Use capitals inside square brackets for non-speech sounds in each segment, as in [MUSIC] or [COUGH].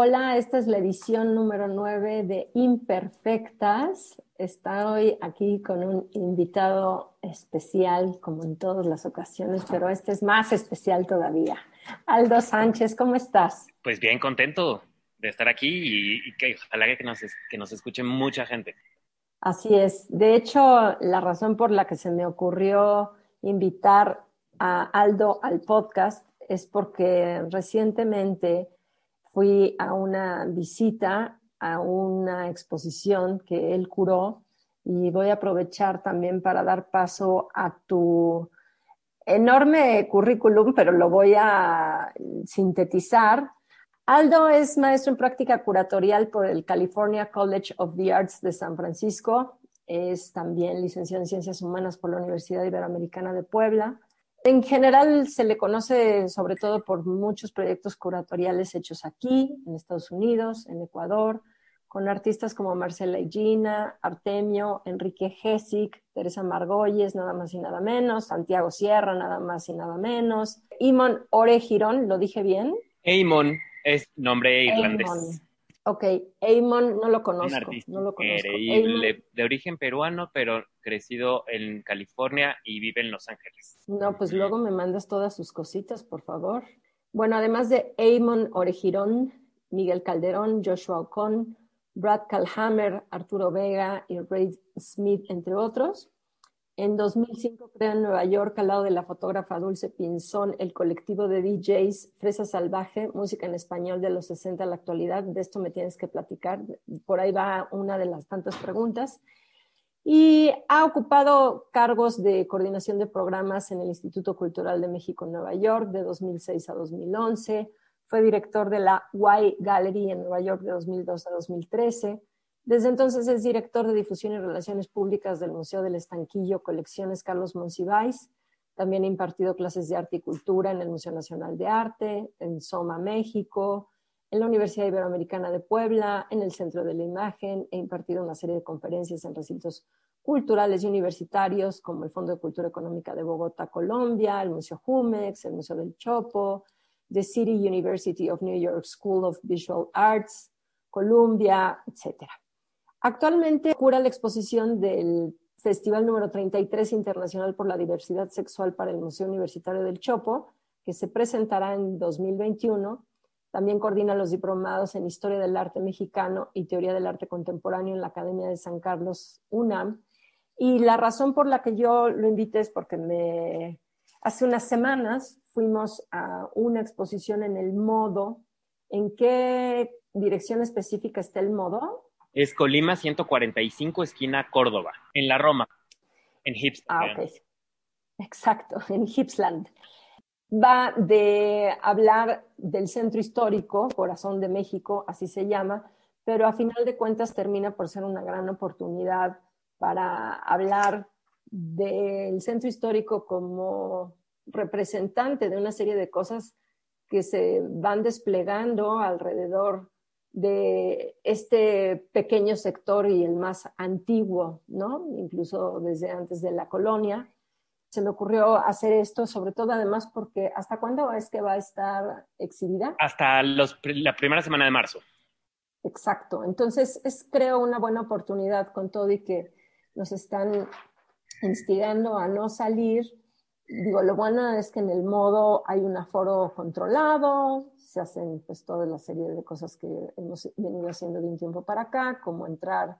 Hola, esta es la edición número 9 de Imperfectas. Estoy aquí con un invitado especial, como en todas las ocasiones, pero este es más especial todavía. Aldo Sánchez, ¿cómo estás? Pues bien, contento de estar aquí y, que ojalá que nos, que nos escuche mucha gente. Así es. De hecho, la razón por la que se me ocurrió invitar a Aldo al podcast es porque recientemente fui a una visita a una exposición que él curó y voy a aprovechar también para dar paso a tu enorme currículum, pero lo voy a sintetizar. Aldo es maestro en práctica curatorial por el California College of the Arts de San Francisco. Es también licenciado en Ciencias Humanas por la Universidad Iberoamericana de Puebla. En general se le conoce sobre todo por muchos proyectos curatoriales hechos aquí, en Estados Unidos, en Ecuador, con artistas como Marcela Gina, Artemio, Enrique Gesic, Teresa Margolles, nada más y nada menos, Santiago Sierra, nada más y nada menos, Imon Orejirón, ¿lo dije bien? Eamon es nombre irlandés. Ok, Eamon no lo conozco. no lo conozco. Increíble, de origen peruano, pero crecido en California y vive en Los Ángeles. No, pues luego me mandas todas sus cositas, por favor. Bueno, además de Eamon Orejirón, Miguel Calderón, Joshua Ocon, Brad Calhammer, Arturo Vega y Ray Smith, entre otros. En 2005 crea en Nueva York, al lado de la fotógrafa Dulce Pinzón, el colectivo de DJs Fresa Salvaje, música en español de los 60 a la actualidad. De esto me tienes que platicar. Por ahí va una de las tantas preguntas. Y ha ocupado cargos de coordinación de programas en el Instituto Cultural de México en Nueva York de 2006 a 2011. Fue director de la Y Gallery en Nueva York de 2002 a 2013 desde entonces es director de difusión y relaciones públicas del Museo del Estanquillo, Colecciones Carlos Monsiváis. También ha impartido clases de arte y cultura en el Museo Nacional de Arte, en Soma, México, en la Universidad Iberoamericana de Puebla, en el Centro de la Imagen. He impartido una serie de conferencias en recintos culturales y universitarios, como el Fondo de Cultura Económica de Bogotá, Colombia, el Museo Jumex, el Museo del Chopo, The City University of New York School of Visual Arts, Columbia, etcétera. Actualmente cura la exposición del Festival número 33 Internacional por la Diversidad Sexual para el Museo Universitario del Chopo, que se presentará en 2021. También coordina los diplomados en Historia del Arte Mexicano y Teoría del Arte Contemporáneo en la Academia de San Carlos UNAM. Y la razón por la que yo lo invité es porque me... hace unas semanas fuimos a una exposición en el modo. ¿En qué dirección específica está el modo? Es Colima 145, esquina Córdoba, en la Roma, en Hipsland. Ah, ok. Exacto, [LAUGHS] en Hipsland. Va de hablar del centro histórico, corazón de México, así se llama, pero a final de cuentas termina por ser una gran oportunidad para hablar del centro histórico como representante de una serie de cosas que se van desplegando alrededor de este pequeño sector y el más antiguo, ¿no? Incluso desde antes de la colonia. Se me ocurrió hacer esto, sobre todo además porque ¿hasta cuándo es que va a estar exhibida? Hasta la primera semana de marzo. Exacto. Entonces es creo una buena oportunidad con todo y que nos están instigando a no salir. Digo, lo bueno es que en el modo hay un aforo controlado, se hacen pues toda la serie de cosas que hemos venido haciendo de un tiempo para acá, como entrar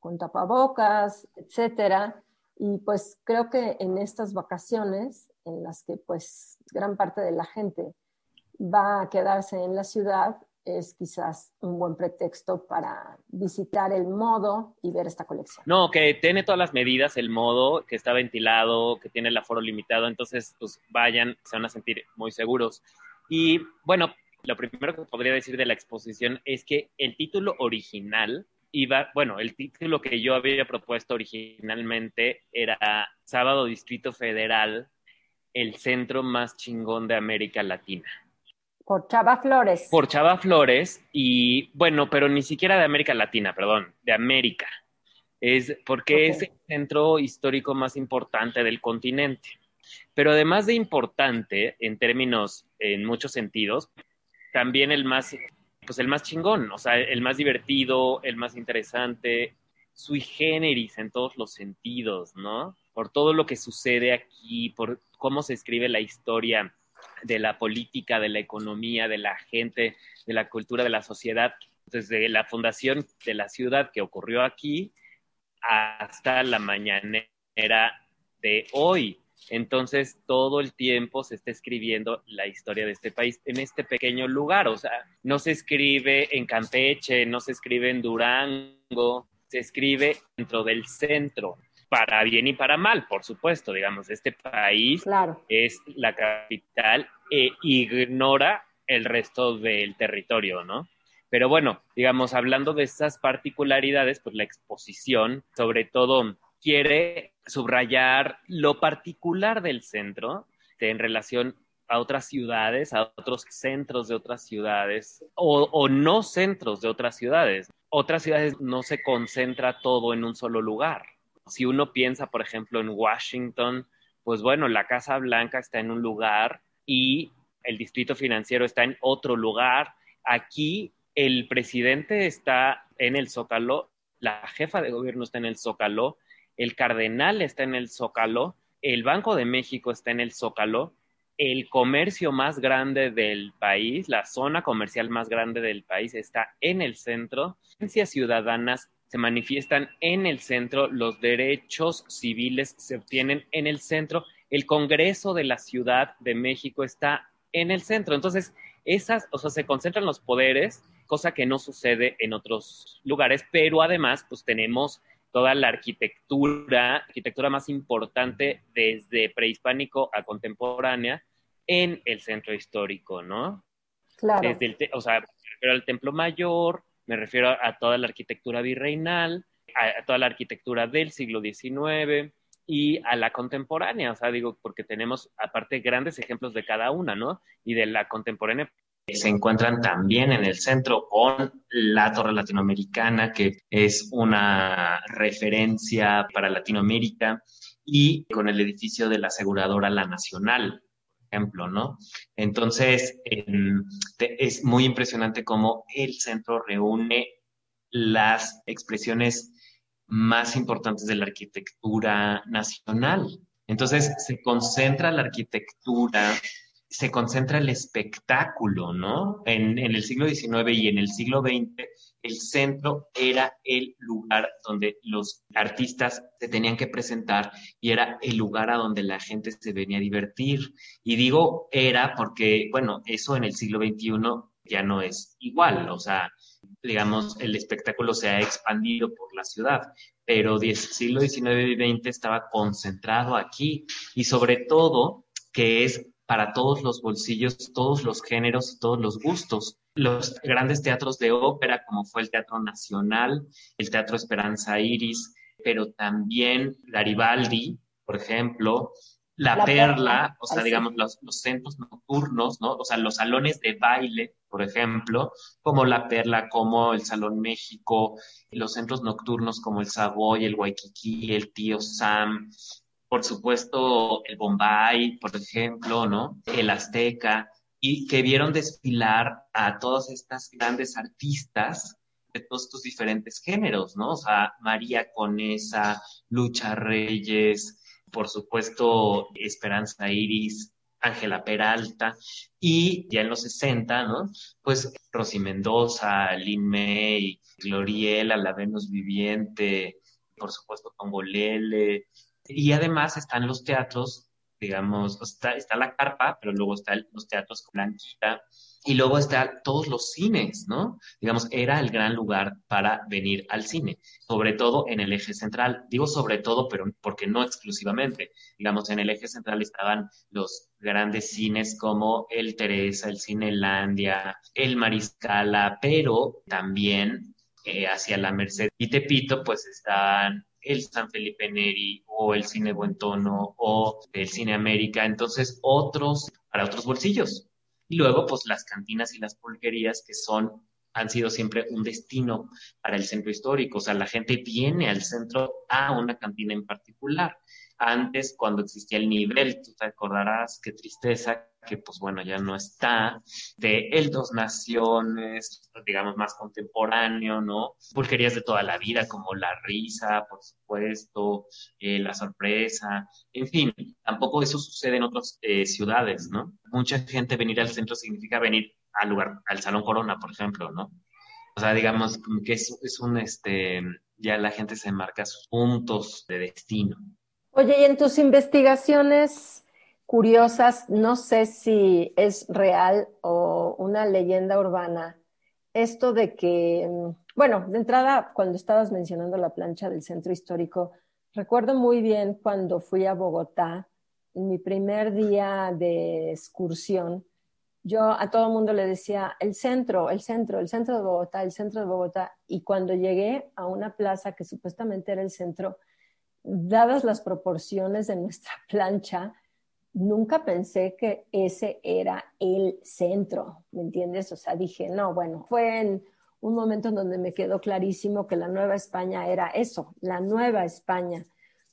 con tapabocas, etcétera. Y pues creo que en estas vacaciones, en las que pues gran parte de la gente va a quedarse en la ciudad, es quizás un buen pretexto para visitar el modo y ver esta colección. No, que tiene todas las medidas, el modo, que está ventilado, que tiene el aforo limitado, entonces pues vayan, se van a sentir muy seguros. Y bueno, lo primero que podría decir de la exposición es que el título original iba, bueno, el título que yo había propuesto originalmente era Sábado Distrito Federal, el centro más chingón de América Latina. Por Chava Flores. Por Chava Flores y, bueno, pero ni siquiera de América Latina, perdón, de América. Es porque es el centro histórico más importante del continente. Pero además de importante en términos, en muchos sentidos, también el más, pues el más chingón, o sea, el más divertido, el más interesante, sui generis en todos los sentidos, ¿no? Por todo lo que sucede aquí, por cómo se escribe la historia de la política, de la economía, de la gente, de la cultura, de la sociedad, desde la fundación de la ciudad que ocurrió aquí hasta la mañanera de hoy. Entonces, todo el tiempo se está escribiendo la historia de este país en este pequeño lugar. O sea, no se escribe en Campeche, no se escribe en Durango, se escribe dentro del centro, para bien y para mal, por supuesto. Digamos, este país es la capital e ignora el resto del territorio, ¿no? Pero bueno, digamos, hablando de estas particularidades, pues la exposición, sobre todo, quiere subrayar lo particular del centro en relación a otras ciudades, a otros centros de otras ciudades o, o, no centros de otras ciudades. Otras ciudades no se concentra todo en un solo lugar. Si uno piensa, por ejemplo, en Washington, pues bueno, la Casa Blanca está en un lugar y el distrito financiero está en otro lugar. Aquí el presidente está en el Zócalo, la jefa de gobierno está en el Zócalo, el cardenal está en el Zócalo, el Banco de México está en el Zócalo, el comercio más grande del país, la zona comercial más grande del país está en el centro. Ciencias ciudadanas se manifiestan en el centro, los derechos civiles se obtienen en el centro, el Congreso de la Ciudad de México está en el centro. Entonces, esas, o sea, se concentran los poderes cosa que no sucede en otros lugares, pero además pues tenemos toda la arquitectura, arquitectura más importante desde prehispánico a contemporánea en el centro histórico, ¿no? Claro. Desde el o sea, me refiero al Templo Mayor, me refiero a toda la arquitectura virreinal, a, toda la arquitectura del siglo XIX y a la contemporánea, o sea, digo, porque tenemos aparte grandes ejemplos de cada una, ¿no? Y de la contemporánea se encuentran también en el centro con la Torre Latinoamericana, que es una referencia para Latinoamérica, y con el edificio de la aseguradora La Nacional, ejemplo, ¿no? Entonces, es muy impresionante cómo el centro reúne las expresiones más importantes de la arquitectura nacional. Entonces, se concentra la arquitectura se concentra el espectáculo, ¿no? En, el siglo XIX y en el siglo XX, el centro era el lugar donde los artistas se tenían que presentar y era el lugar a donde la gente se venía a divertir. Y digo era porque, bueno, eso en el siglo XXI ya no es igual, o sea, digamos, el espectáculo se ha expandido por la ciudad, pero el siglo XIX y XX estaba concentrado aquí y sobre todo que es para todos los bolsillos, todos los géneros, todos los gustos. Los grandes teatros de ópera, como fue el Teatro Nacional, el Teatro Esperanza Iris, pero también Garibaldi, por ejemplo, La, Perla, o sea, digamos, los, centros nocturnos, ¿no? O sea, los salones de baile, por ejemplo, como La Perla, como el Salón México, los centros nocturnos como el Savoy, el Waikiki, el Tío Sam, por supuesto, el Bombay, por ejemplo, ¿no? El Azteca, y que vieron desfilar a todas estas grandes artistas de todos estos diferentes géneros, ¿no? O sea, María Conesa, Lucha Reyes, por supuesto, Esperanza Iris, Ángela Peralta, y ya en los 60, ¿no? Pues Rosy Mendoza, Lin May, Gloriela, La Venus Viviente, por supuesto, Tongolele, y además están los teatros, digamos, está, está la carpa, pero luego están los teatros con Blanquita, y luego están todos los cines, ¿no? Digamos, era el gran lugar para venir al cine, sobre todo en el eje central. Digo sobre todo, pero porque no exclusivamente. Digamos, en el eje central estaban los grandes cines como el Teresa, el Cinelandia, el Mariscala, pero también eh, hacia la Merced y Tepito, pues están el San Felipe Neri o el Cine Buen Tono o el Cine América, entonces otros para otros bolsillos. Y luego, pues las cantinas y las pulquerías que son han sido siempre un destino para el centro histórico. O sea, la gente viene al centro a una cantina en particular. Antes, cuando existía el nivel, tú te acordarás, qué tristeza, que pues bueno, ya no está, de El Dos Naciones, digamos más contemporáneo, ¿no? Pulquerías de toda la vida, como La Risa, por supuesto, eh, La Sorpresa, en fin, tampoco eso sucede en otras eh, ciudades, ¿no? Mucha gente venir al centro significa venir al lugar, al Salón Corona, por ejemplo, ¿no? O sea, digamos que es, es un, este, ya la gente se marca sus puntos de destino. Oye, y en tus investigaciones curiosas, no sé si es real o una leyenda urbana, esto de que, bueno, de entrada, cuando estabas mencionando la plancha del centro histórico, recuerdo muy bien cuando fui a Bogotá, en mi primer día de excursión, yo a todo el mundo le decía, el centro, el centro, el centro de Bogotá, el centro de Bogotá. Y cuando llegué a una plaza que supuestamente era el centro, dadas las proporciones de nuestra [LAUGHS] plancha, nunca pensé que ese era el centro, ¿me entiendes? O sea, dije, no, bueno, fue en un momento en donde me quedó clarísimo que la Nueva España era eso, la Nueva España.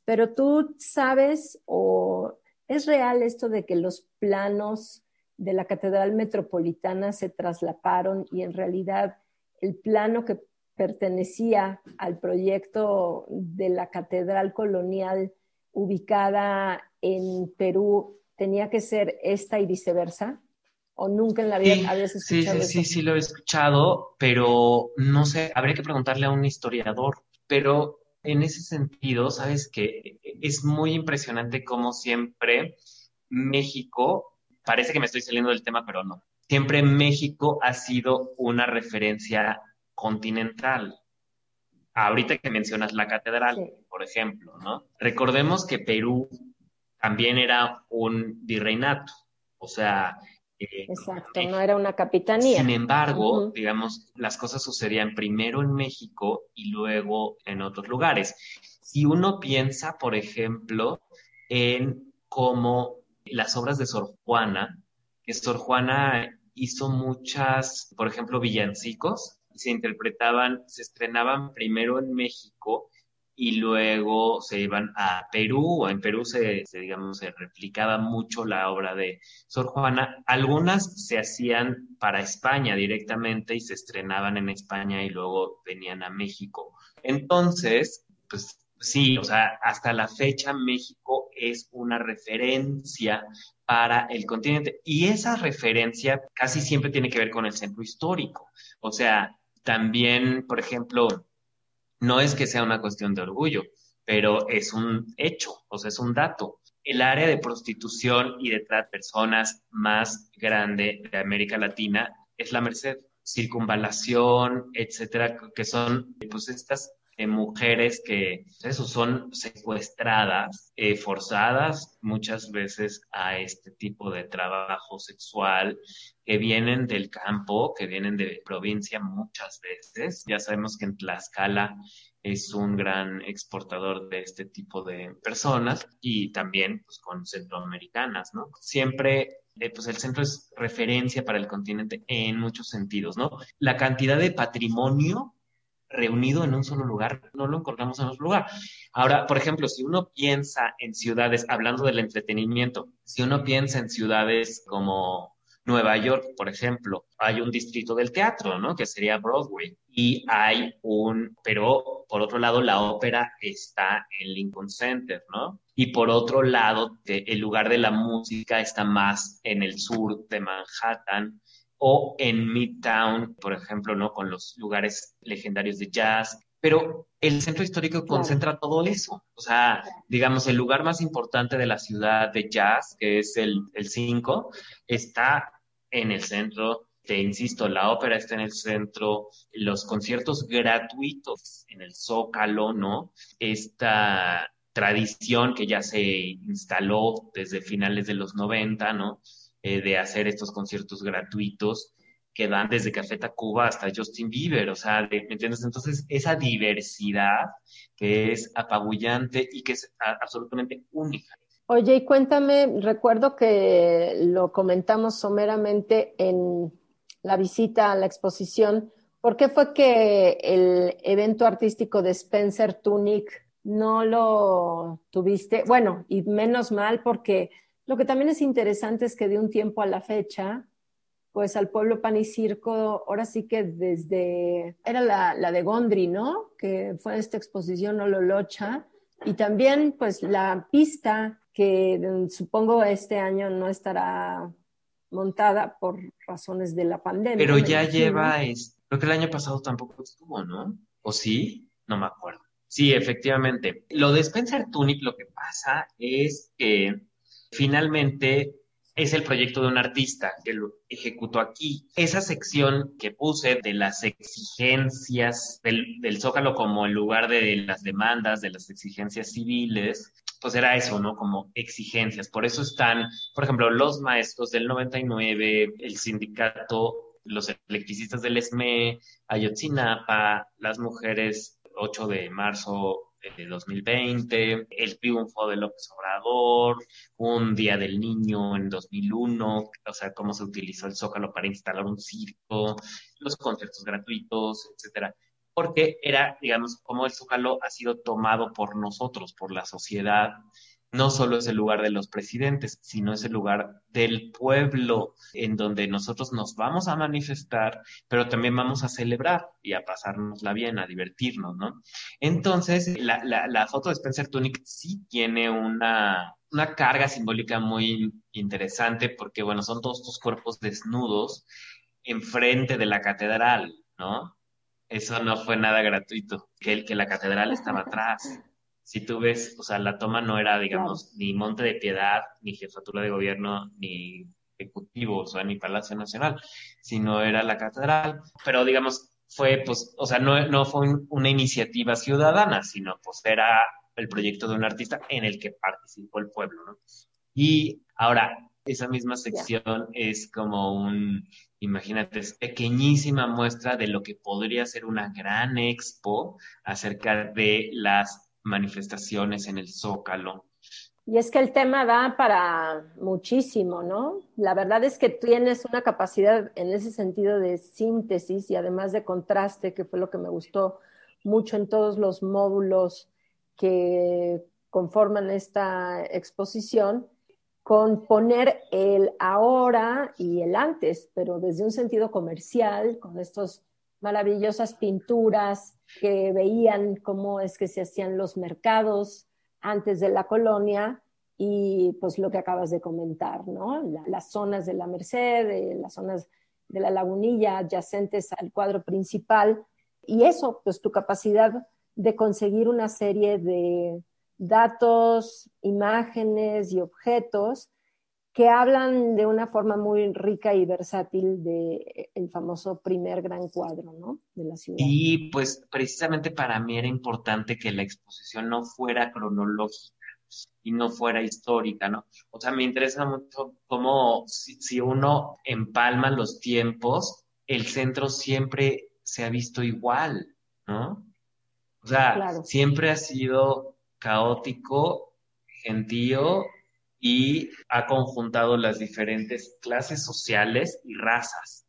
Pero tú sabes o es real esto de que los planos de la Catedral Metropolitana se traslaparon y en realidad el plano que pertenecía al proyecto de la Catedral Colonial ubicada en Perú tenía que ser esta y viceversa? ¿O nunca en la vida sí, habías escuchado sí, sí, Sí, sí, lo he escuchado, pero no sé, habría que preguntarle a un historiador. Pero en ese sentido, sabes que es muy impresionante cómo siempre México parece que me estoy saliendo del tema, pero no. Siempre México ha sido una referencia continental. Ahorita que mencionas la catedral, por ejemplo, ¿no? Recordemos que Perú también era un virreinato, o sea... Eh, Exacto, no era una capitanía. Sin embargo, digamos, las cosas sucedían primero en México y luego en otros lugares. Si uno piensa, por ejemplo, en cómo las obras de Sor Juana, que Sor Juana hizo muchas, por ejemplo, villancicos, se interpretaban, se estrenaban primero en México y luego se iban a Perú, o en Perú se, digamos, se replicaba mucho la obra de Sor Juana. Algunas se hacían para España directamente y se estrenaban en España y luego venían a México. Entonces, pues sí, o sea, hasta la fecha México es una referencia para el continente. Y esa referencia casi siempre tiene que ver con el centro histórico. O sea, también, por ejemplo, no es que sea una cuestión de orgullo, pero es un hecho, o sea, es un dato. El área de prostitución y de trata de personas más grande de América Latina es la Merced circunvalación, etcétera, que son pues estas mujeres que son secuestradas, eh, forzadas muchas veces a este tipo de trabajo sexual, que vienen del campo, que vienen de provincia muchas veces. Ya sabemos que en Tlaxcala es un gran exportador de este tipo de personas y también pues, con centroamericanas, ¿no? Siempre eh, pues el centro es referencia para el continente en muchos sentidos, ¿no? La cantidad de patrimonio reunido en un solo lugar, no lo encontramos en otro lugar. Ahora, por ejemplo, si uno piensa en ciudades, hablando del entretenimiento, si uno piensa en ciudades como Nueva York, por ejemplo, hay un distrito del teatro, ¿no? Que sería Broadway. Y hay un, pero por otro lado, la ópera está en Lincoln Center, ¿no? Y por otro lado, el lugar de la música está más en el sur de Manhattan o en Midtown, por ejemplo, ¿no? Con los lugares legendarios de jazz. Pero el centro histórico concentra todo eso. O sea, digamos, el lugar más importante de la ciudad de jazz, que es el 5, está en el centro. Te insisto, la ópera está en el centro, los conciertos gratuitos en el Zócalo, ¿no? Esta tradición que ya se instaló desde finales de los 90, ¿no? Eh, de hacer estos conciertos gratuitos que dan desde Café Tacuba hasta Justin Bieber, o sea, ¿me entiendes? Entonces, esa diversidad que es apabullante y que es absolutamente única. Oye, y cuéntame, recuerdo que lo comentamos someramente en la visita a la exposición, ¿por qué fue que el evento artístico de Spencer Tunick no lo tuviste? Bueno, y menos mal porque lo que también es interesante es que de un tiempo a la fecha, pues al pueblo pan y circo, ahora sí que desde, era la, de Gondry, ¿no? Que fue esta exposición Ololocha, y también pues la pista que supongo este año no estará montada por razones de la pandemia. Pero ya lleva, creo que el año pasado tampoco estuvo, ¿no? ¿O sí? No me acuerdo. Sí, efectivamente. Lo de Spencer Tunic, lo que pasa es que finalmente es el proyecto de un artista que lo ejecutó aquí. Esa sección que puse de las exigencias del, del, Zócalo como el lugar de las demandas, de las exigencias civiles, pues era eso, ¿no? Como exigencias. Por eso están, por ejemplo, los maestros del 99, el sindicato, los electricistas del ESME, Ayotzinapa, las mujeres 8 de marzo de 2020, el triunfo de López Obrador, un Día del Niño en 2001, o sea, cómo se utilizó el Zócalo para instalar un circo, los conciertos gratuitos, etcétera. Porque era, digamos, como el Zócalo ha sido tomado por nosotros, por la sociedad, no solo es el lugar de los presidentes, sino es el lugar del pueblo en donde nosotros nos vamos a manifestar, pero también vamos a celebrar y a pasárnosla bien, a divertirnos, ¿no? Entonces, la, la, foto de Spencer Tunick sí tiene una, una carga simbólica muy interesante porque, bueno, son todos estos cuerpos desnudos enfrente de la catedral, ¿no? Eso no fue nada gratuito, que, que la catedral estaba atrás si tú ves, o sea, la toma no era, digamos, ni Monte de Piedad, ni Jefatura de Gobierno, ni Ejecutivo, o sea, ni Palacio Nacional, sino era la catedral. Pero, digamos, fue, pues, o sea, no, no fue una iniciativa ciudadana, sino, pues, era el proyecto de un artista en el que participó el pueblo, ¿no? Y ahora, esa misma sección es como un, imagínate, es pequeñísima muestra de lo que podría ser una gran expo acerca de las manifestaciones en el Zócalo. Y es que el tema da para muchísimo, ¿no? La verdad es que tienes una capacidad en ese sentido de síntesis y además de contraste, que fue lo que me gustó mucho en todos los módulos que conforman esta exposición, con poner el ahora y el antes, pero desde un sentido comercial, con estas maravillosas pinturas, que veían cómo es que se hacían los mercados antes de la colonia y pues lo que acabas de comentar, ¿no? las zonas de la Merced, eh, las zonas de la lagunilla adyacentes al cuadro principal y eso, pues tu capacidad de conseguir una serie de datos, imágenes y objetos que hablan de una forma muy rica y versátil del el famoso primer gran cuadro, ¿no? De la ciudad. Y pues precisamente para mí era importante que la exposición no fuera cronológica y no fuera histórica, ¿no? O sea, me interesa mucho cómo si, uno empalma los tiempos, el centro siempre se ha visto igual, ¿no? O sea, siempre ha sido caótico, gentío y ha conjuntado las diferentes clases sociales y razas.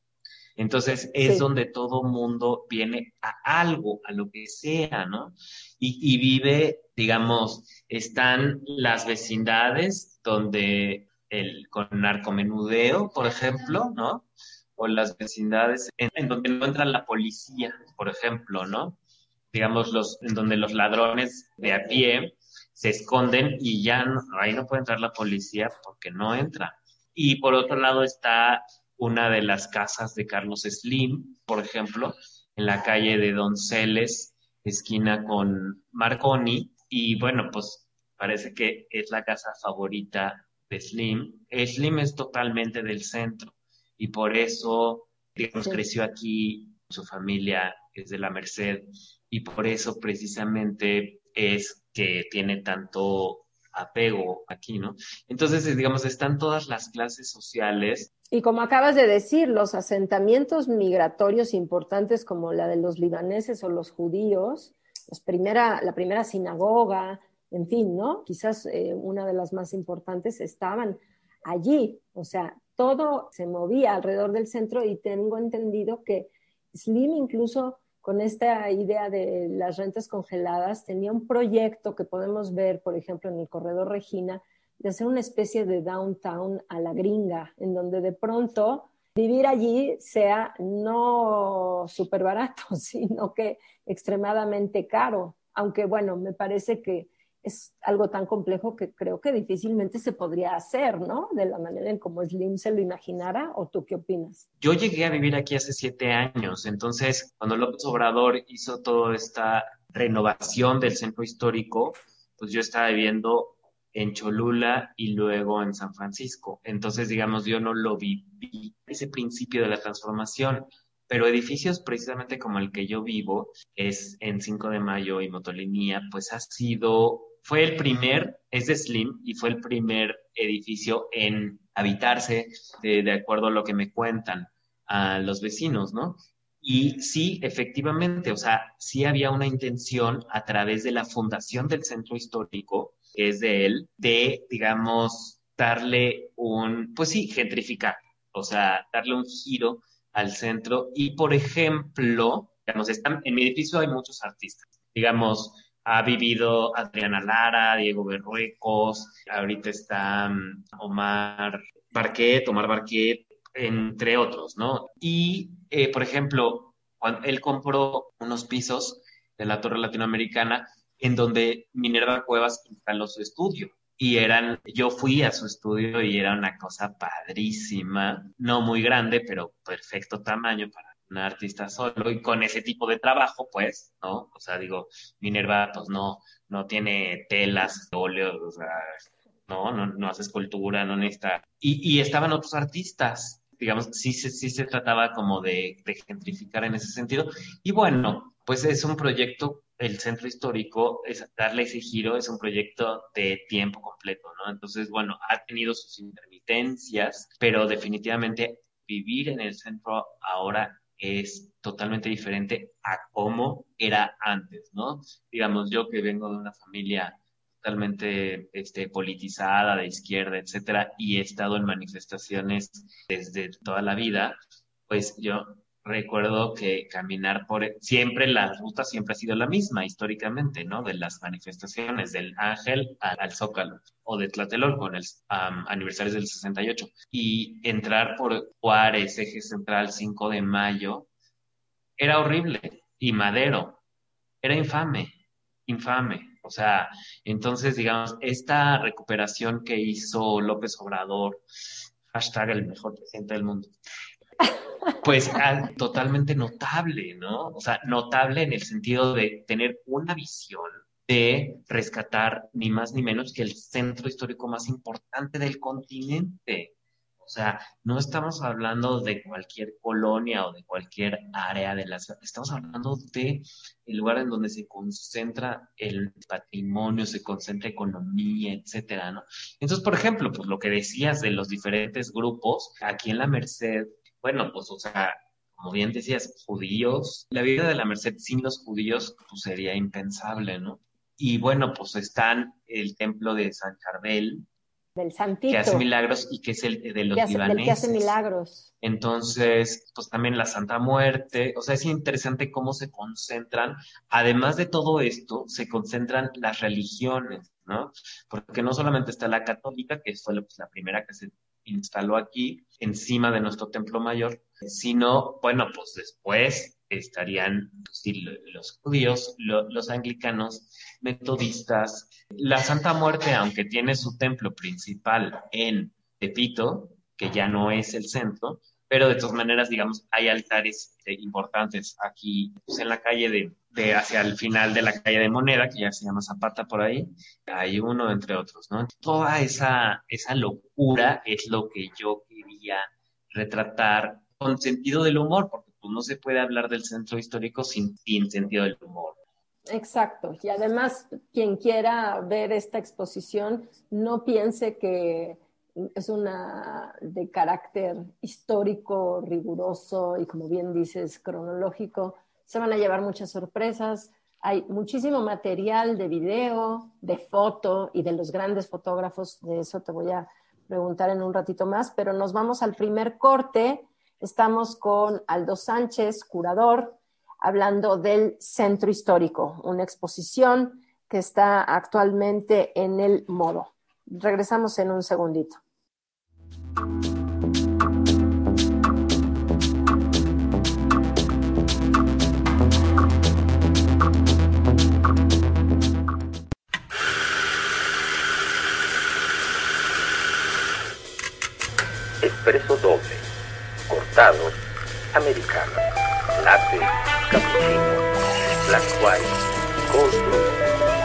Entonces es donde todo mundo viene a algo, a lo que sea, ¿no? Y, vive, digamos, están las vecindades donde el con narcomenudeo, por ejemplo, ¿no? O las vecindades en, en, donde no entra la policía, por ejemplo, ¿no? Digamos, los, en donde los ladrones de a pie se esconden y ya no, ahí no puede entrar la policía porque no entra. Y por otro lado está una de las casas de Carlos Slim, por ejemplo, en la calle de Donceles, esquina con Marconi, y bueno, pues parece que es la casa favorita de Slim. Slim es totalmente del centro y por eso, digamos, creció aquí, su familia es de la Merced y por eso precisamente es que tiene tanto apego aquí, ¿no? Entonces, digamos, están todas las clases sociales Y como acabas de decir, los asentamientos migratorios importantes como la de los libaneses o los judíos, la primera sinagoga, en fin, ¿no? Quizás eh, una de las más importantes estaban allí. O sea, todo se movía alrededor del centro y tengo entendido que Slim incluso con esta idea de las rentas congeladas tenía un proyecto que podemos ver, por ejemplo, en el corredor Regina, de hacer una especie de downtown a la gringa, en donde de pronto vivir allí sea no súper barato, [LAUGHS] sino que extremadamente caro. Aunque bueno, me parece que es algo tan complejo que creo que difícilmente se podría hacer, ¿no? De la manera en como Slim se lo imaginara, ¿o tú qué opinas? Yo llegué a vivir aquí hace siete años, entonces cuando López Obrador hizo toda esta renovación del centro histórico, pues yo estaba viviendo en Cholula y luego en San Francisco. Entonces, digamos, yo no lo viví, ese principio de la transformación, pero edificios precisamente como el que yo vivo, es en 5 de Mayo y Motolinía, pues ha sido, fue el primer, es de Slim y fue el primer edificio en habitarse de, de acuerdo a lo que me cuentan a los vecinos, ¿no? Y sí, efectivamente, o sea, sí había una intención a través de la fundación del centro histórico que es de él, de, digamos, darle un, pues sí, gentrificar, o sea, darle un giro al centro. Y, por ejemplo, digamos, en mi edificio hay muchos artistas, digamos, ha vivido Adriana Lara, Diego Berruecos, ahorita está mm, Omar Barquet, Omar Barquet, entre otros, ¿no? Y, eh, por ejemplo, cuando él compró unos pisos de la Torre Latinoamericana, en donde Minerva Cuevas instaló su estudio. Y eran, yo fui a su estudio y era una cosa padrísima, no muy grande, pero perfecto tamaño para un artista solo y con ese tipo de trabajo, pues, ¿no? O sea, digo, Minerva, pues no, no tiene telas, óleos, o sea, no, no, no hace escultura, no necesita. Y, y estaban otros artistas, digamos, sí, sí, sí se trataba como de, de gentrificar en ese sentido. Y bueno, pues es un proyecto el centro histórico, es darle ese giro, es un proyecto de tiempo completo, ¿no? Entonces, bueno, ha tenido sus intermitencias, pero definitivamente vivir en el centro ahora es totalmente diferente a cómo era antes, ¿no? Digamos, yo que vengo de una familia totalmente este, politizada, de izquierda, etcétera, y he estado en manifestaciones desde toda la vida, pues yo recuerdo que caminar por siempre la ruta siempre ha sido la misma históricamente, ¿no? De las manifestaciones del Ángel al, Zócalo o de Tlatelolco en el aniversario del 68 y entrar por Juárez, eje central 5 de mayo era horrible y Madero era infame, infame. O sea, entonces, digamos, esta recuperación que hizo López Obrador, hashtag el mejor presidente del mundo, [LAUGHS] pues ah, totalmente notable, ¿no? O sea, notable en el sentido de tener una visión de rescatar ni más ni menos que el centro histórico más importante del continente. O sea, no estamos hablando de cualquier colonia o de cualquier área de la ciudad, estamos hablando de el lugar en donde se concentra el patrimonio, se concentra economía, etcétera, ¿no? Entonces, por ejemplo, pues lo que decías de los diferentes grupos, aquí en la Merced bueno, pues, o sea, como bien decías, judíos, la vida de la Merced sin los judíos pues, sería impensable, ¿no? Y bueno, pues están el templo de San Charbel, del Santito. Que hace milagros y que es el de los que libaneses. que hace milagros. Entonces, pues también la Santa Muerte. O sea, es interesante cómo se concentran. Además de todo esto, se concentran las religiones, ¿no? Porque no solamente está la católica, que fue pues, la primera que se instaló aquí encima de nuestro templo mayor, sino, bueno, pues después estarían pues, los judíos, los anglicanos, metodistas. La Santa Muerte, aunque tiene su templo principal en Tepito, que ya no es el centro, pero de todas maneras, digamos, hay altares eh, importantes aquí pues, en la calle de, hacia el final de la calle de Moneda, que ya se llama Zapata por ahí, hay uno entre otros, ¿no? Toda esa, esa locura es lo que yo quería retratar con sentido del humor, porque pues, no se puede hablar del centro histórico sin, sin sentido del humor. Exacto, y además quien quiera ver esta exposición no piense que es una de carácter histórico, riguroso y como bien dices, cronológico. Se van a llevar muchas sorpresas. Hay muchísimo material de video, de foto y de los grandes fotógrafos. De eso te voy a preguntar en un ratito más, pero nos vamos al primer corte. Estamos con Aldo Sánchez, curador, hablando del Centro Histórico, una exposición que está actualmente en el modo. Regresamos en un segundito. Expreso doble, cortado, americano, latte, cappuccino, black white, cold brew.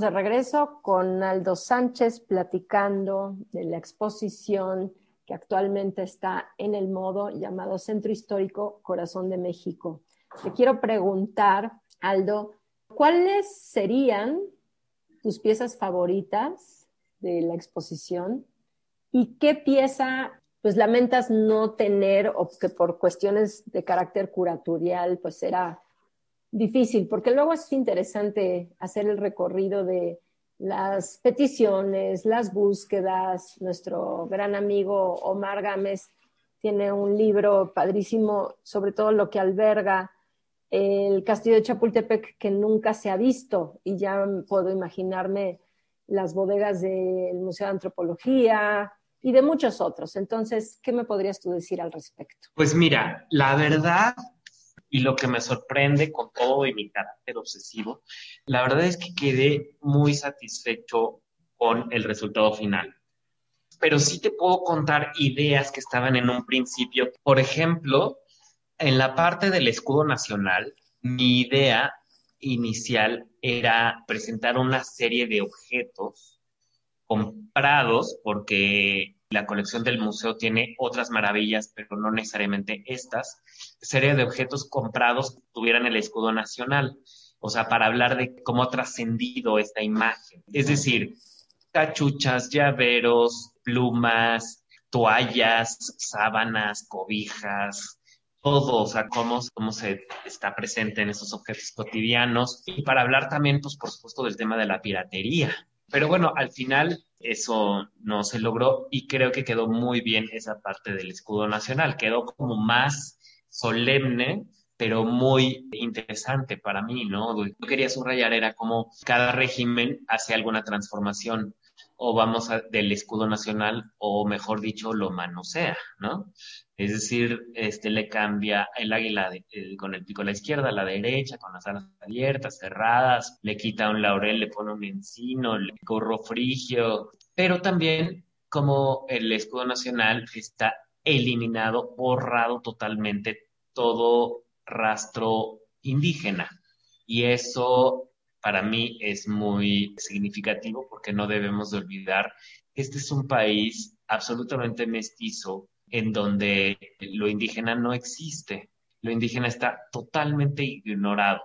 De regreso con Aldo Sánchez platicando de la exposición que actualmente está en el modo llamado Centro Histórico Corazón de México. Te quiero preguntar, Aldo, ¿cuáles serían tus piezas favoritas de la exposición y qué pieza pues lamentas no tener o que por cuestiones de carácter curatorial pues era difícil, porque luego es interesante hacer el recorrido de las peticiones, las búsquedas. Nuestro gran amigo Omar Gámez tiene un libro padrísimo sobre todo lo que alberga el castillo de Chapultepec que nunca se ha visto y ya puedo imaginarme las bodegas del Museo de Antropología y de muchos otros. Entonces, ¿qué me podrías tú decir al respecto? Pues mira, la verdad y lo que me sorprende con todo y mi carácter obsesivo, la verdad es que quedé muy satisfecho con el resultado final. Pero sí te puedo contar ideas que estaban en un principio. Por ejemplo, en la parte del escudo nacional, mi idea inicial era presentar una serie de objetos comprados porque la colección del museo tiene otras maravillas, pero no necesariamente estas, serie de objetos comprados que tuvieran el escudo nacional, o sea, para hablar de cómo ha trascendido esta imagen. Es decir, cachuchas, llaveros, plumas, toallas, sábanas, cobijas, todo, o sea, cómo, cómo se está presente en esos objetos cotidianos. Y para hablar también, pues, por supuesto, del tema de la piratería. Pero bueno, al final eso no se logró y creo que quedó muy bien esa parte del escudo nacional. Quedó como más solemne, pero muy interesante para mí, ¿no? Lo que quería subrayar era como cada régimen hace alguna transformación o vamos del escudo nacional o mejor dicho lo manosea, ¿no? Es decir, este le cambia el águila con el pico a la izquierda, a la derecha, con las alas abiertas, cerradas, le quita un laurel, le pone un encino, le gorro frigio, pero también como el escudo nacional está eliminado, borrado totalmente todo rastro indígena. Y eso para mí es muy significativo porque no debemos de olvidar que este es un país absolutamente mestizo en donde lo indígena no existe. Lo indígena está totalmente ignorado.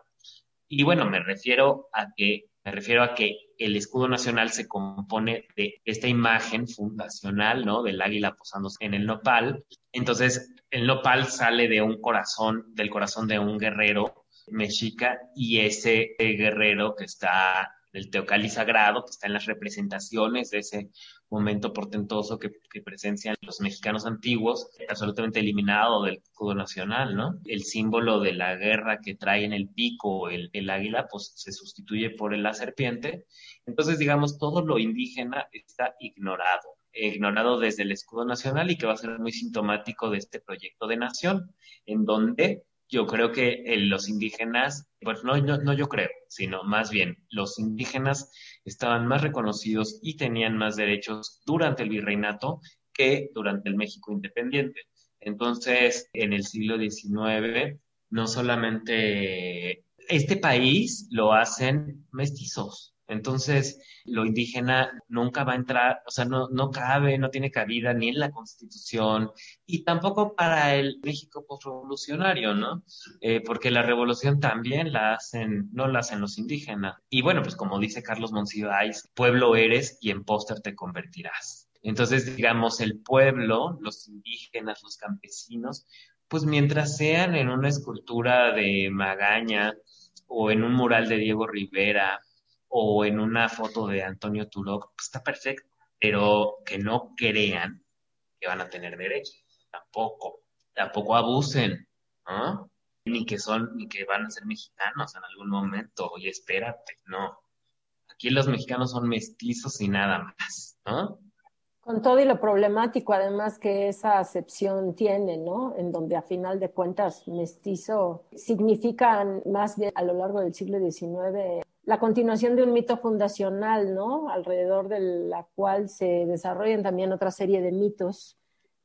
Y bueno, me refiero a que me refiero a que el escudo nacional se compone de esta imagen fundacional, ¿no? Del águila posándose en el nopal. Entonces, el nopal sale de un corazón, del corazón de un guerrero mexica, y ese guerrero que está del Teocalli sagrado, que está en las representaciones de ese momento portentoso que, presencian los mexicanos antiguos, absolutamente eliminado del escudo nacional, ¿no? El símbolo de la guerra que trae en el pico el, el águila, pues se sustituye por la serpiente. Entonces, digamos, todo lo indígena está ignorado ignorado desde el escudo nacional y que va a ser muy sintomático de este proyecto de nación, en donde yo creo que eh, los indígenas, pues no, no, yo creo, sino más bien los indígenas estaban más reconocidos y tenían más derechos durante el virreinato que durante el México independiente. Entonces, en el siglo XIX, no solamente este país lo hacen mestizos, entonces, lo indígena nunca va a entrar, o sea, no, no cabe, no tiene cabida ni en la Constitución y tampoco para el México postrevolucionario, ¿no? Eh, porque la revolución también la hacen, no la hacen los indígenas. Y bueno, pues como dice Carlos Monsiváis, pueblo eres y en póster te convertirás. Entonces, digamos, el pueblo, los indígenas, los campesinos, pues mientras sean en una escultura de Magaña o en un mural de Diego Rivera, o en una foto de Antonio Turok, pues está perfecto, pero que no crean que van a tener derecho, tampoco, tampoco abusen, ¿no? Ni que son, ni que van a ser mexicanos en algún momento, oye, espérate, no. Aquí los mexicanos son mestizos y nada más, ¿no? Con todo y lo problemático, además, que esa acepción tiene, ¿no? En donde a final de cuentas mestizo significan más bien a lo largo del siglo XIX la continuación de un mito fundacional, ¿no? Alrededor de la cual se desarrollan también otra serie de mitos,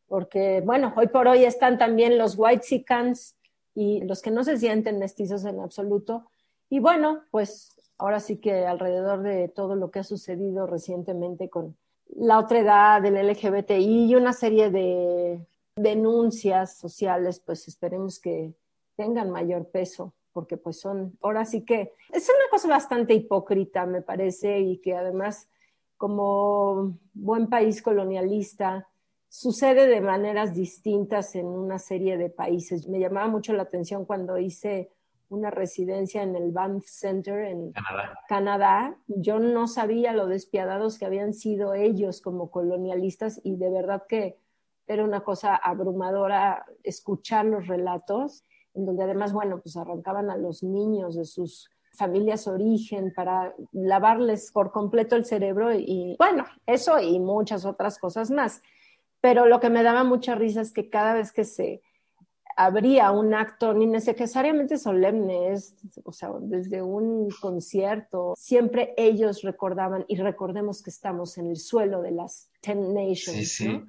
porque, bueno, hoy por hoy están también los white sicans y los que no se sienten mestizos en absoluto. Y bueno, pues ahora sí que alrededor de todo lo que ha sucedido recientemente con la otra edad del LGBTI y una serie de denuncias sociales, pues esperemos que tengan mayor peso porque pues son, ahora sí que es una cosa bastante hipócrita, me parece, y que además como buen país colonialista sucede de maneras distintas en una serie de países. Me llamaba mucho la atención cuando hice una residencia en el Banff Center en Canadá. Canadá. Yo no sabía lo despiadados que habían sido ellos como colonialistas y de verdad que era una cosa abrumadora escuchar los relatos en donde además, bueno, pues arrancaban a los niños de sus familias origen para lavarles por completo el cerebro y bueno, eso y muchas otras cosas más. Pero lo que me daba mucha risa es que cada vez que se abría un acto, ni necesariamente solemne, es, o sea, desde un concierto, siempre ellos recordaban y recordemos que estamos en el suelo de las Ten Nations, ¿no?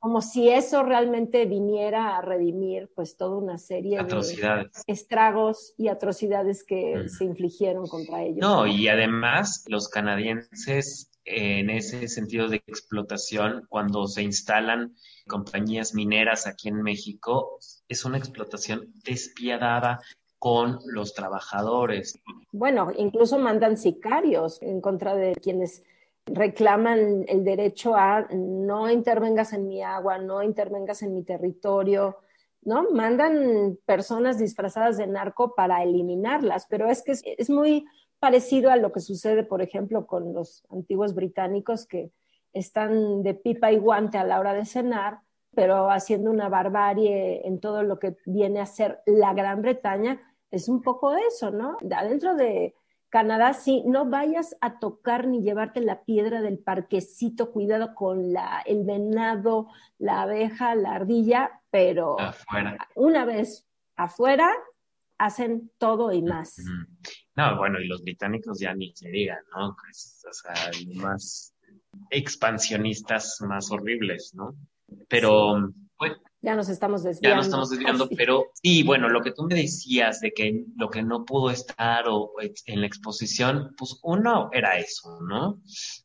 Como si eso realmente viniera a redimir pues toda una serie de estragos y atrocidades que se infligieron contra ellos. No, y además los canadienses en ese sentido de explotación, cuando se instalan compañías mineras aquí en México, es una explotación despiadada con los trabajadores. Bueno, incluso mandan sicarios en contra de quienes reclaman el derecho a no intervengas en mi agua, no intervengas en mi territorio, ¿no? Mandan personas disfrazadas de narco para eliminarlas, pero es que es, muy parecido a lo que sucede, por ejemplo, con los antiguos británicos que están de pipa y guante a la hora de cenar, pero haciendo una barbarie en todo lo que viene a ser la Gran Bretaña, es un poco eso, ¿no? Adentro de Canadá, sí, no vayas a tocar ni llevarte la piedra del parquecito, cuidado con la, el venado, la abeja, la ardilla, pero una vez afuera hacen todo y más. No, bueno, y los británicos ya ni se digan, ¿no? Pues, o sea, más expansionistas más horribles, ¿no? Pero, pues, ya nos estamos desviando. Ya nos estamos desviando, [LAUGHS] pero sí, bueno, lo que tú me decías de que lo que no pudo estar o, en la exposición, pues uno era eso, ¿no?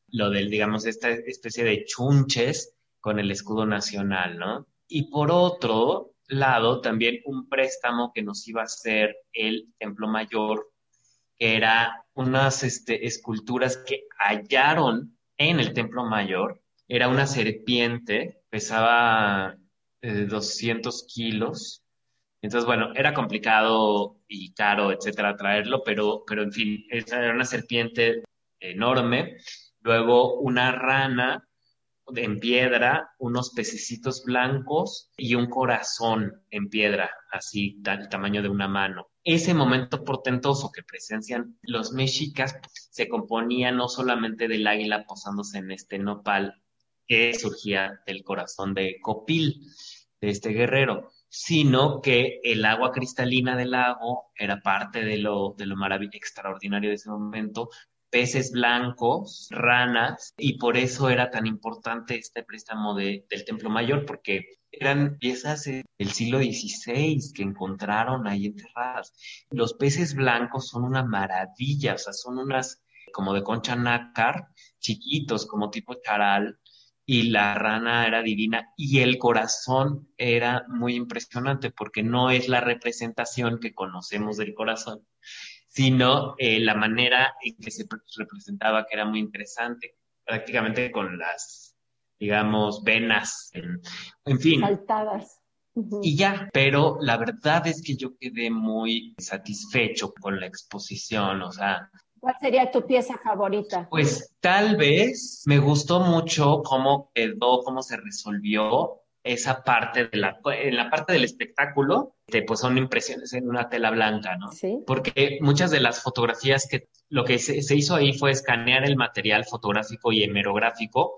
Lo del, digamos, esta especie de chunches con el escudo nacional, ¿no? Y por otro lado, también un préstamo que nos iba a hacer el Templo Mayor, que era unas este, esculturas que hallaron en el Templo Mayor. Era una serpiente, pesaba 200 eh, kilos. Entonces, bueno, era complicado y caro, etcétera, traerlo, pero, pero en fin, era una serpiente enorme, luego una rana en piedra, unos pececitos blancos y un corazón en piedra, así, del tamaño de una mano. Ese momento portentoso que presencian los mexicas se componía no solamente del águila posándose en este nopal que surgía del corazón de Copil, de este guerrero, sino que el agua cristalina del lago era parte de lo, de lo extraordinario de ese momento, peces blancos, ranas, y por eso era tan importante este préstamo de, del Templo Mayor, porque eran piezas del siglo XVI que encontraron ahí enterradas. Los peces blancos son una maravilla, o sea, son unas como de concha nácar, chiquitos, como tipo charal, y la rana era divina y el corazón era muy impresionante porque no es la representación que conocemos del corazón, sino eh, la manera en que se representaba, que era muy interesante, prácticamente con las, digamos, venas, en, fin. Saltadas. Y ya, pero la verdad es que yo quedé muy satisfecho con la exposición, o sea, ¿Cuál sería tu pieza favorita? Pues tal vez me gustó mucho cómo quedó, cómo se resolvió esa parte de la, en la parte del espectáculo, pues son impresiones en una tela blanca, ¿no? Sí. Porque muchas de las fotografías que lo que se, hizo ahí fue escanear el material fotográfico y hemerográfico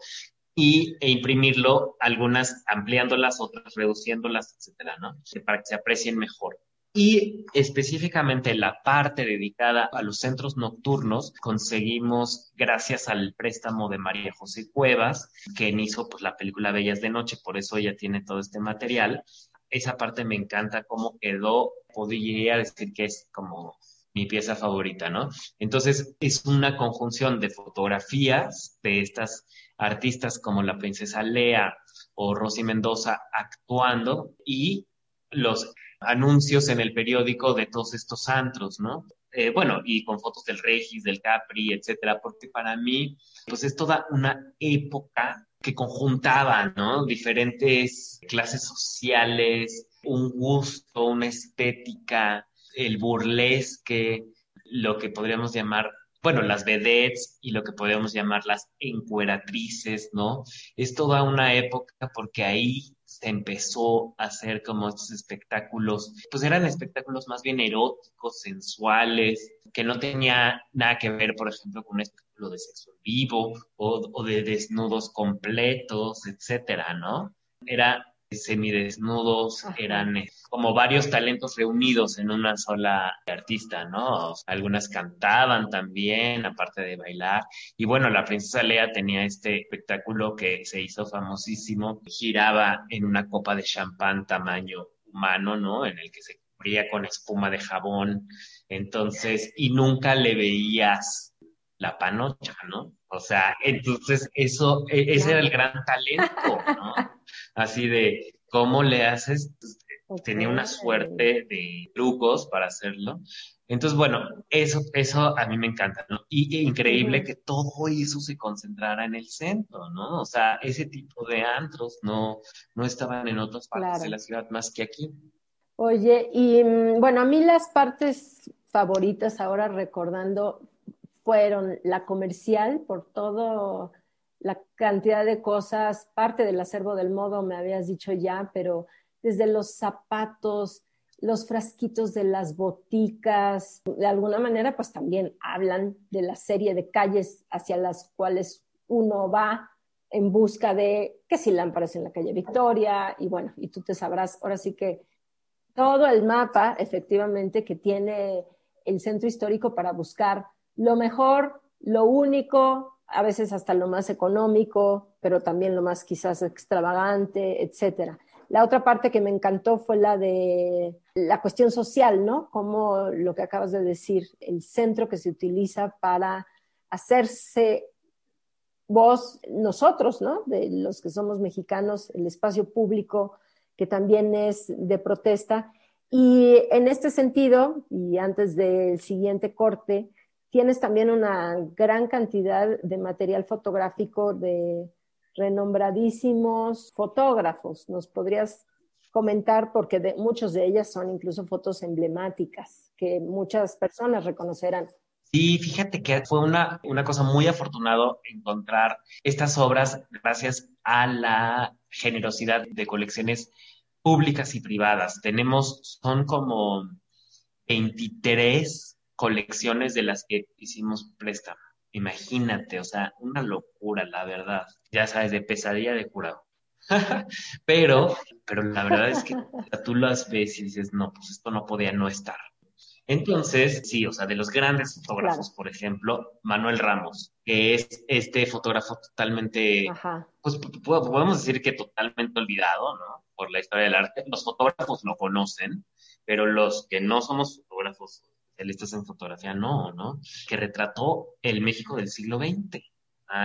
y, e imprimirlo, algunas ampliándolas, otras reduciéndolas, etcétera, ¿no? Para que se aprecien mejor. Y específicamente la parte dedicada a los centros nocturnos conseguimos gracias al préstamo de María José Cuevas, quien hizo pues, la película Bellas de Noche, por eso ella tiene todo este material. Esa parte me encanta cómo quedó, podría decir que es como mi pieza favorita, ¿no? Entonces es una conjunción de fotografías de estas artistas como la princesa Lea o Rosy Mendoza actuando y los anuncios en el periódico de todos estos antros, ¿no? Eh, bueno, y con fotos del Regis, del Capri, etcétera, porque para mí, pues es toda una época que conjuntaba, ¿no? Diferentes clases sociales, un gusto, una estética, el burlesque, lo que podríamos llamar bueno, las vedettes y lo que podríamos llamar las encueratrices, ¿no? Es toda una época porque ahí se empezó a hacer como estos espectáculos, pues eran espectáculos más bien eróticos, sensuales, que no tenía nada que ver, por ejemplo, con un espectáculo de sexo vivo o, o de desnudos completos, etcétera, ¿no? Era semidesnudos, eran eh, como varios talentos reunidos en una sola artista, ¿no? Algunas cantaban también, aparte de bailar. Y bueno, la princesa Lea tenía este espectáculo que se hizo famosísimo, giraba en una copa de champán tamaño humano, ¿no? En el que se cubría con espuma de jabón. Entonces, y nunca le veías la panocha, ¿no? O sea, entonces eso, e, ese era el gran talento, ¿no? [LAUGHS] así de cómo le haces, tenía una suerte de trucos para hacerlo. Entonces, bueno, eso, eso a mí me encanta, ¿no? Y, increíble que todo eso se concentrara en el centro, ¿no? O sea, ese tipo de antros no, no estaban en otras partes de la ciudad más que aquí. Oye, y mm, bueno, a mí las partes favoritas ahora recordando fueron la comercial por todo la cantidad de cosas, parte del acervo del modo me habías dicho ya, pero desde los zapatos, los frasquitos de las boticas, de alguna manera pues también hablan de la serie de calles hacia las cuales uno va en busca de que si lámparas en la calle Victoria y bueno, y tú te sabrás, ahora sí que todo el mapa efectivamente que tiene el centro histórico para buscar lo mejor, lo único, a veces hasta lo más económico, pero también lo más quizás extravagante, etcétera. La otra parte que me encantó fue la de la cuestión social, ¿no? Como lo que acabas de decir, el centro que se utiliza para hacerse voz, nosotros, ¿no? De los que somos mexicanos, el espacio público que también es de protesta. Y en este sentido, y antes del siguiente corte, tienes también una gran cantidad de material fotográfico de renombradísimos fotógrafos. ¿Nos podrías comentar? Porque de, muchos de ellas son incluso fotos emblemáticas que muchas personas reconocerán. Sí, fíjate que fue una, una cosa muy afortunado encontrar estas obras gracias a la generosidad de colecciones públicas y privadas. Tenemos, son como 23 colecciones de las que hicimos préstamo. Imagínate, o sea, una locura, la verdad. Ya sabes, de pesadilla de jurado. [LAUGHS] pero, pero la verdad es que [LAUGHS] tú las ves y dices, no, pues esto no podía no estar. Entonces, sí, o sea, de los grandes fotógrafos, por ejemplo, Manuel Ramos, que es este fotógrafo totalmente, pues podemos decir que totalmente olvidado, ¿no? Por la historia del arte. Los fotógrafos lo conocen, pero los que no somos fotógrafos especialistas en fotografía, no, ¿no? Que retrató el México del siglo XX,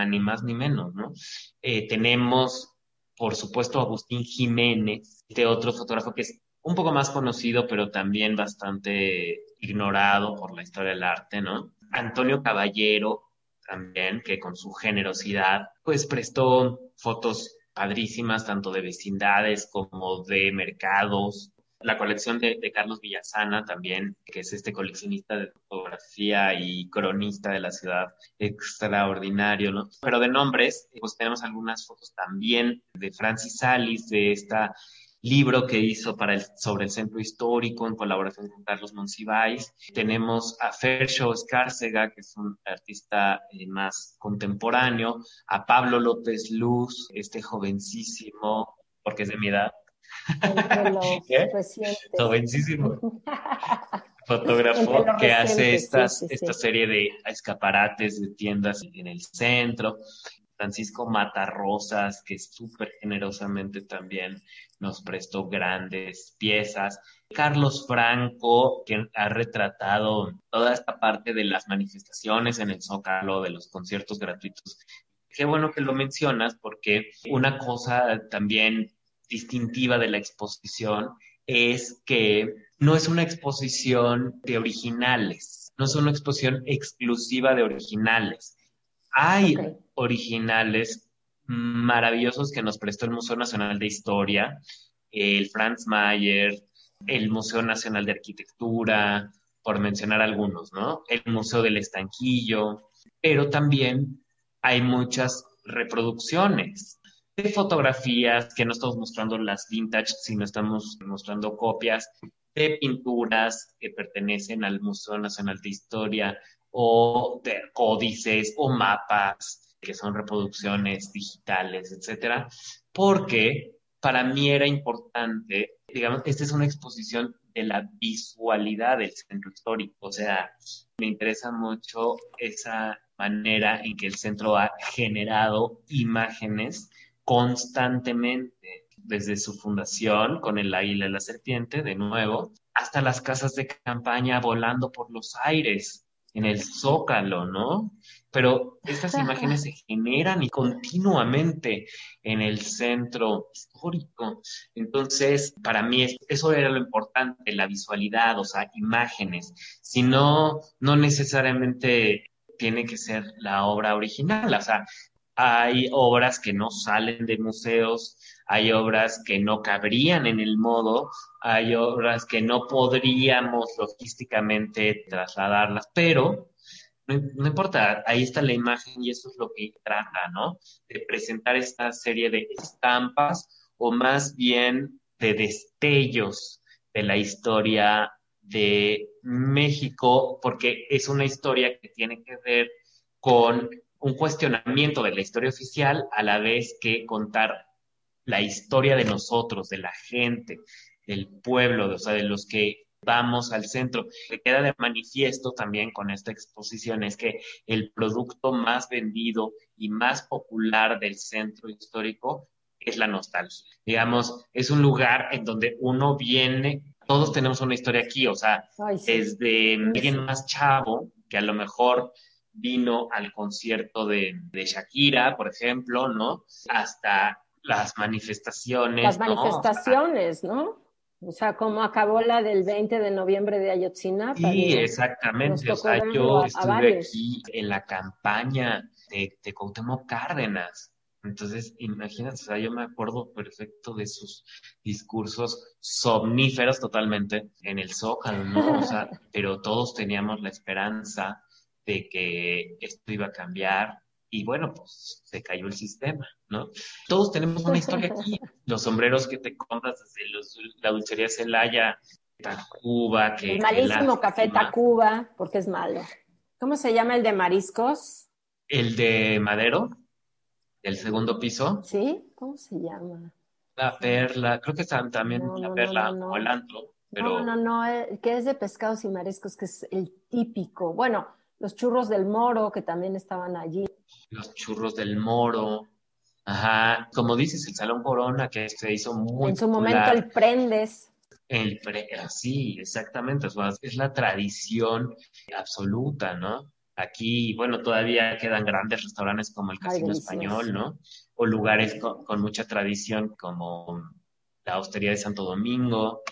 ni más ni menos, ¿no? Eh, tenemos, por supuesto, Agustín Jiménez, este otro fotógrafo que es un poco más conocido, pero también bastante ignorado por la historia del arte, ¿no? Antonio Caballero, también, que con su generosidad, pues prestó fotos padrísimas, tanto de vecindades como de mercados. La colección de, Carlos Villasana también, que es este coleccionista de fotografía y cronista de la ciudad, extraordinario, ¿no? Pero de nombres, pues tenemos algunas fotos también de Francis Salis, de esta libro que hizo para el, sobre el centro histórico en colaboración con Carlos Monsiváis. Tenemos a Fersho Escárcega, que es un artista eh, más contemporáneo, a Pablo López Luz, este jovencísimo, porque es de mi edad. [LAUGHS] Jovencísimo. [LAUGHS] Fotógrafo que hace estas, esta serie de escaparates de tiendas en el centro. Francisco Matarrosas, que súper generosamente también nos prestó grandes piezas. Carlos Franco, que ha retratado toda esta parte de las manifestaciones en el Zócalo, de los conciertos gratuitos. Qué bueno que lo mencionas, porque una cosa también distintiva de la exposición es que no es una exposición de originales, no es una exposición exclusiva de originales. Hay originales maravillosos que nos prestó el Museo Nacional de Historia, el Franz Mayer, el Museo Nacional de Arquitectura, por mencionar algunos, ¿no? El Museo del Estanquillo, pero también hay muchas reproducciones fotografías que no estamos mostrando las vintage, sino estamos mostrando copias de pinturas que pertenecen al Museo Nacional de Historia o de códices o mapas que son reproducciones digitales, etcétera, porque para mí era importante, digamos, esta es una exposición de la visualidad del centro histórico, o sea, me interesa mucho esa manera en que el centro ha generado imágenes constantemente desde su fundación con el águila y la serpiente, de nuevo, hasta las casas de campaña volando por los aires en el zócalo, ¿no? pero estas imágenes se generan y continuamente en el centro histórico. Entonces, para mí eso era lo importante, la visualidad, o sea, imágenes. Si no, no necesariamente tiene que ser la obra original, o sea, hay obras que no salen de museos, hay obras que no cabrían en el modo, hay obras que no podríamos logísticamente trasladarlas, pero no, importa, ahí está la imagen y eso es lo que trata, ¿no? De presentar esta serie de estampas o más bien de destellos de la historia de México, porque es una historia que tiene que ver con un cuestionamiento de la historia oficial a la vez que contar la historia de nosotros, de la gente, del pueblo, o sea, de los que vamos al centro. que queda de manifiesto también con esta exposición es que el producto más vendido y más popular del centro histórico es la nostalgia. Digamos, es un lugar en donde uno viene, todos tenemos una historia aquí, o sea, desde alguien más chavo, que a lo mejor vino al concierto de, de Shakira, por ejemplo, ¿no? Hasta las manifestaciones. Las manifestaciones, ¿no? O sea, como acabó la del 20 de noviembre de Ayotzinapa. Sí, exactamente. O sea, yo estuve aquí en la campaña de, de Cuauhtémoc Cárdenas. Entonces, imagínate, o sea, yo me acuerdo perfecto de sus discursos somníferos totalmente en el Zócalo, ¿no? O sea, [LAUGHS] pero todos teníamos la esperanza de que esto iba a cambiar y bueno, pues se cayó el sistema, ¿no? Todos tenemos una historia aquí. [LAUGHS] Los sombreros que te compras desde los, la dulcería Celaya, Tacuba, que... El malísimo café Tacuba, porque es malo. ¿Cómo se llama el de mariscos? El de Madero, del segundo piso. ¿Sí? ¿Cómo se llama? La perla, creo que están también No, la no, perla no, o el antro, pero No, no, no, eh, que es de pescados y mariscos, que es el típico. Bueno, los churros del moro, que también estaban allí. los churros del moro. Ajá, como dices, el Salón Corona, que se hizo muy en su popular. momento el prendes. El pre- sí, exactamente. o sea, es la tradición absoluta, ¿no? Aquí, bueno, todavía quedan grandes restaurantes como el Casino. Español, ¿no? O lugares con, con mucha tradición como la Hostería de Santo Domingo.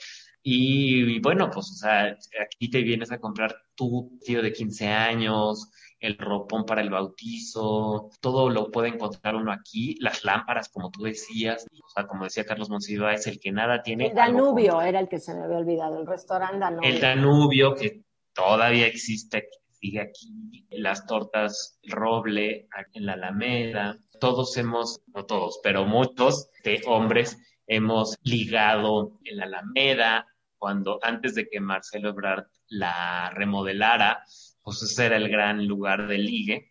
Y, y bueno, pues, o sea, aquí te vienes a comprar tu tío de 15 años, el ropón para el bautizo, todo lo puede encontrar uno aquí, las lámparas, como tú decías, o sea, como decía Carlos Monsiva, es el que nada tiene. El Danubio era el que se me había olvidado, el restaurante Danubio. El Danubio, que todavía existe, sigue aquí, las tortas roble en la Alameda. Todos hemos, no todos, pero muchos de hombres hemos ligado en la Alameda, cuando antes de que Marcelo Ebrard la remodelara, pues ese era el gran lugar de ligue.